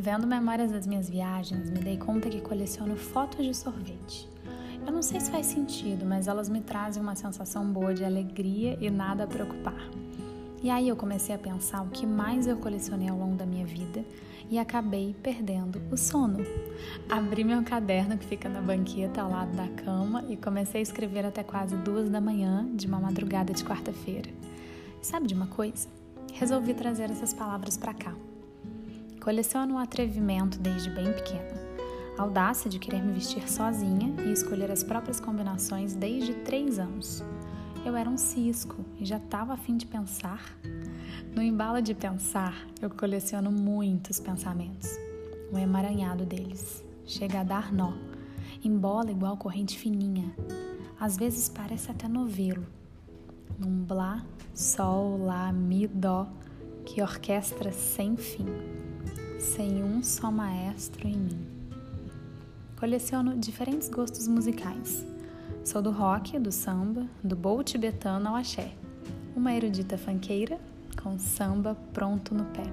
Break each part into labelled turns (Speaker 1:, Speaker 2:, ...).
Speaker 1: Vendo memórias das minhas viagens, me dei conta que coleciono fotos de sorvete. Eu não sei se faz sentido, mas elas me trazem uma sensação boa de alegria e nada a preocupar. E aí eu comecei a pensar o que mais eu colecionei ao longo da minha vida e acabei perdendo o sono. Abri meu caderno que fica na banqueta ao lado da cama e comecei a escrever até quase duas da manhã de uma madrugada de quarta-feira. Sabe de uma coisa? Resolvi trazer essas palavras para cá. Coleciono o atrevimento desde bem pequena. A audácia de querer me vestir sozinha e escolher as próprias combinações desde três anos. Eu era um cisco e já estava a fim de pensar. No embalo de pensar, eu coleciono muitos pensamentos. Um emaranhado deles. Chega a dar nó. Embola igual corrente fininha. Às vezes parece até novelo. Num blá, sol, lá, mi, dó, que orquestra sem fim sem um só maestro em mim. Coleciono diferentes gostos musicais. Sou do rock, do samba, do bowl tibetano ao axé. Uma erudita fanqueira com samba pronto no pé.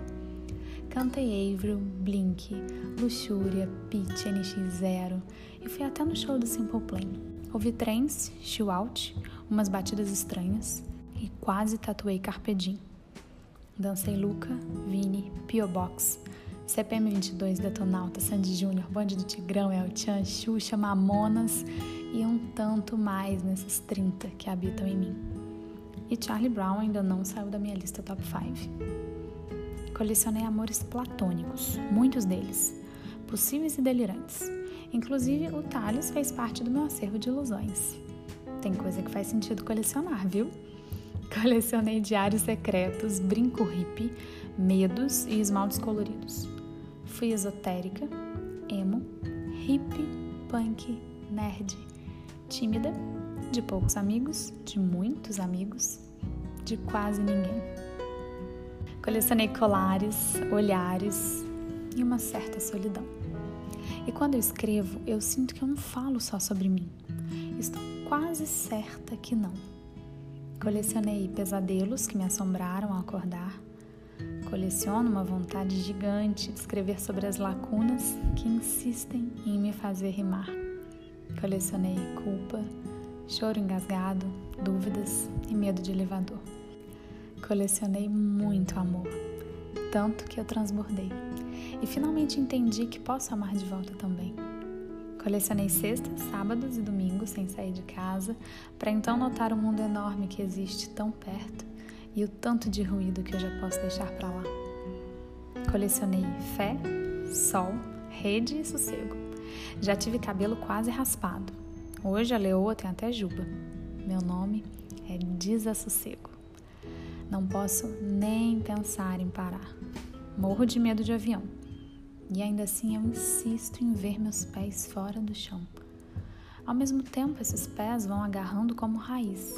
Speaker 1: Cantei Avril, Blink, Luxúria, Pitch, NX0 e fui até no show do Simple Plan. Ouvi trance, chill out, umas batidas estranhas e quase tatuei Carpe Diem. Dancei Luca, Vini, Pio Box, CPM 22, Detonauta, Sandy Júnior, Bande do Tigrão, El Chan, Xuxa, Mamonas e um tanto mais nesses 30 que habitam em mim. E Charlie Brown ainda não saiu da minha lista top 5. Colecionei amores platônicos, muitos deles, possíveis e delirantes. Inclusive, o Thales fez parte do meu acervo de ilusões. Tem coisa que faz sentido colecionar, viu? Colecionei diários secretos, brinco hippie, medos e esmaltes coloridos. Fui esotérica, emo, hippie, punk, nerd, tímida, de poucos amigos, de muitos amigos, de quase ninguém. Colecionei colares, olhares e uma certa solidão. E quando eu escrevo, eu sinto que eu não falo só sobre mim. Estou quase certa que não. Colecionei pesadelos que me assombraram ao acordar, Coleciono uma vontade gigante de escrever sobre as lacunas que insistem em me fazer rimar. Colecionei culpa, choro engasgado, dúvidas e medo de elevador. Colecionei muito amor, tanto que eu transbordei. E finalmente entendi que posso amar de volta também. Colecionei sextas, sábados e domingos sem sair de casa, para então notar o mundo enorme que existe tão perto e o tanto de ruído que eu já posso deixar para lá. Colecionei fé, sol, rede e sossego. Já tive cabelo quase raspado. Hoje a leoa tem até juba. Meu nome é Desassossego. Não posso nem pensar em parar. Morro de medo de avião. E ainda assim eu insisto em ver meus pés fora do chão. Ao mesmo tempo, esses pés vão agarrando como raiz,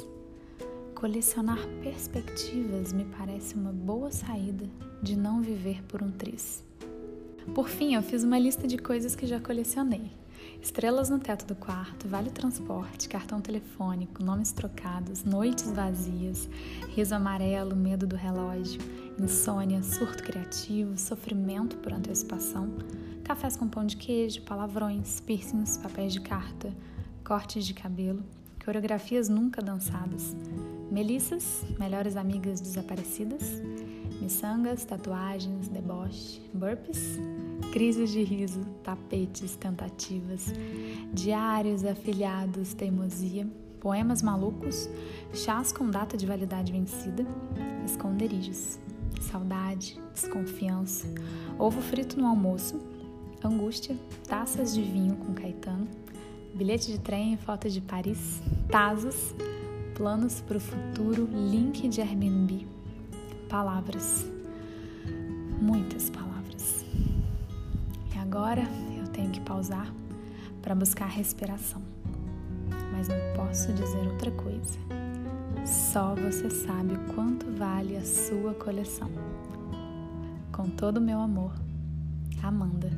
Speaker 1: Colecionar perspectivas me parece uma boa saída de não viver por um triz. Por fim, eu fiz uma lista de coisas que já colecionei. Estrelas no teto do quarto, vale transporte, cartão telefônico, nomes trocados, noites vazias, riso amarelo, medo do relógio, insônia, surto criativo, sofrimento por antecipação, cafés com pão de queijo, palavrões, piercings, papéis de carta, cortes de cabelo, coreografias nunca dançadas, Melissas, melhores amigas desaparecidas, miçangas, tatuagens, deboche, burpees, crises de riso, tapetes, tentativas, diários afiliados, teimosia, poemas malucos, chás com data de validade vencida, esconderijos, saudade, desconfiança, ovo frito no almoço, angústia, taças de vinho com Caetano, bilhete de trem, foto de Paris, tazos, planos para o futuro, link de Airbnb, palavras, muitas palavras. E agora eu tenho que pausar para buscar respiração, mas não posso dizer outra coisa. Só você sabe o quanto vale a sua coleção. Com todo o meu amor, Amanda.